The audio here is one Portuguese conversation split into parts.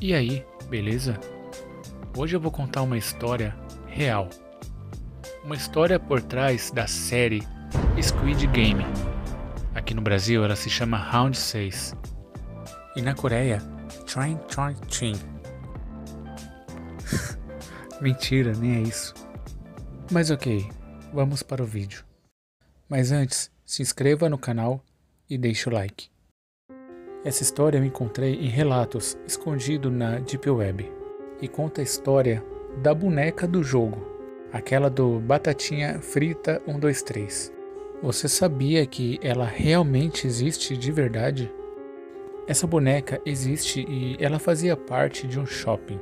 E aí, beleza? Hoje eu vou contar uma história real. Uma história por trás da série Squid Game. Aqui no Brasil ela se chama Round 6. E na Coreia, Train Train Chin. Mentira, nem é isso. Mas ok, vamos para o vídeo. Mas antes, se inscreva no canal e deixe o like. Essa história eu encontrei em relatos escondido na Deep Web e conta a história da boneca do jogo, aquela do Batatinha Frita 123. Você sabia que ela realmente existe de verdade? Essa boneca existe e ela fazia parte de um shopping.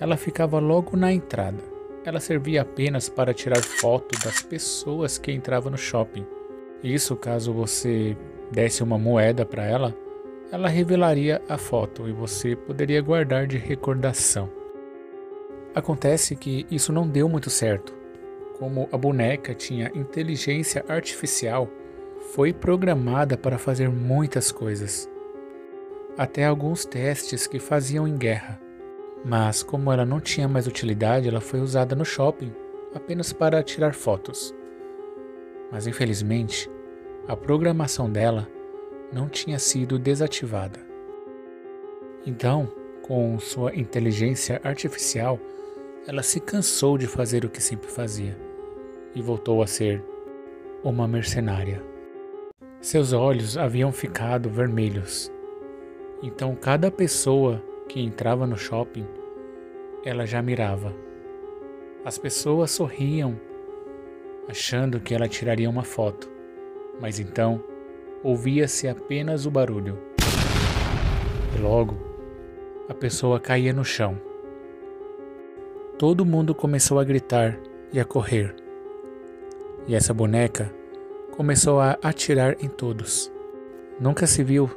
Ela ficava logo na entrada. Ela servia apenas para tirar foto das pessoas que entravam no shopping. Isso caso você desse uma moeda para ela ela revelaria a foto e você poderia guardar de recordação. Acontece que isso não deu muito certo. Como a boneca tinha inteligência artificial, foi programada para fazer muitas coisas. Até alguns testes que faziam em guerra. Mas, como ela não tinha mais utilidade, ela foi usada no shopping apenas para tirar fotos. Mas infelizmente, a programação dela não tinha sido desativada. Então, com sua inteligência artificial, ela se cansou de fazer o que sempre fazia e voltou a ser uma mercenária. Seus olhos haviam ficado vermelhos. Então, cada pessoa que entrava no shopping, ela já mirava. As pessoas sorriam, achando que ela tiraria uma foto, mas então ouvia-se apenas o barulho. E logo, a pessoa caía no chão. Todo mundo começou a gritar e a correr. E essa boneca começou a atirar em todos. Nunca se viu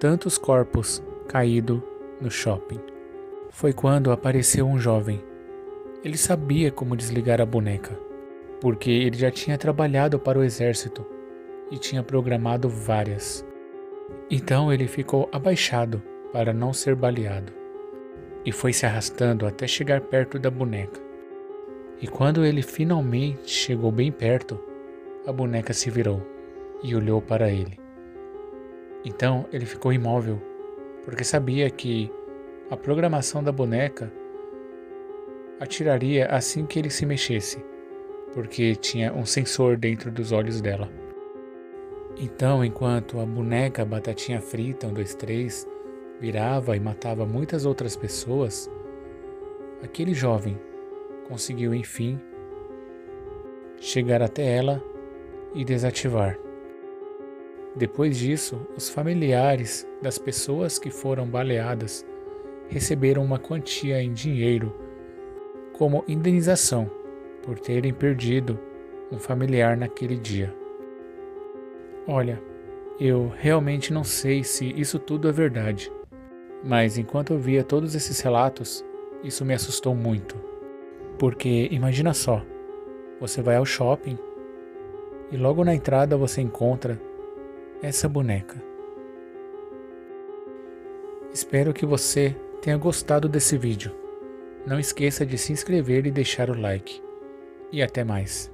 tantos corpos caídos no shopping. Foi quando apareceu um jovem. Ele sabia como desligar a boneca, porque ele já tinha trabalhado para o exército e tinha programado várias. Então ele ficou abaixado para não ser baleado e foi se arrastando até chegar perto da boneca. E quando ele finalmente chegou bem perto, a boneca se virou e olhou para ele. Então ele ficou imóvel, porque sabia que a programação da boneca atiraria assim que ele se mexesse, porque tinha um sensor dentro dos olhos dela. Então, enquanto a boneca Batatinha Frita 1, 2, 3 virava e matava muitas outras pessoas, aquele jovem conseguiu, enfim, chegar até ela e desativar. Depois disso, os familiares das pessoas que foram baleadas receberam uma quantia em dinheiro como indenização por terem perdido um familiar naquele dia. Olha, eu realmente não sei se isso tudo é verdade, mas enquanto eu via todos esses relatos, isso me assustou muito. Porque imagina só, você vai ao shopping e logo na entrada você encontra essa boneca. Espero que você tenha gostado desse vídeo. Não esqueça de se inscrever e deixar o like. E até mais.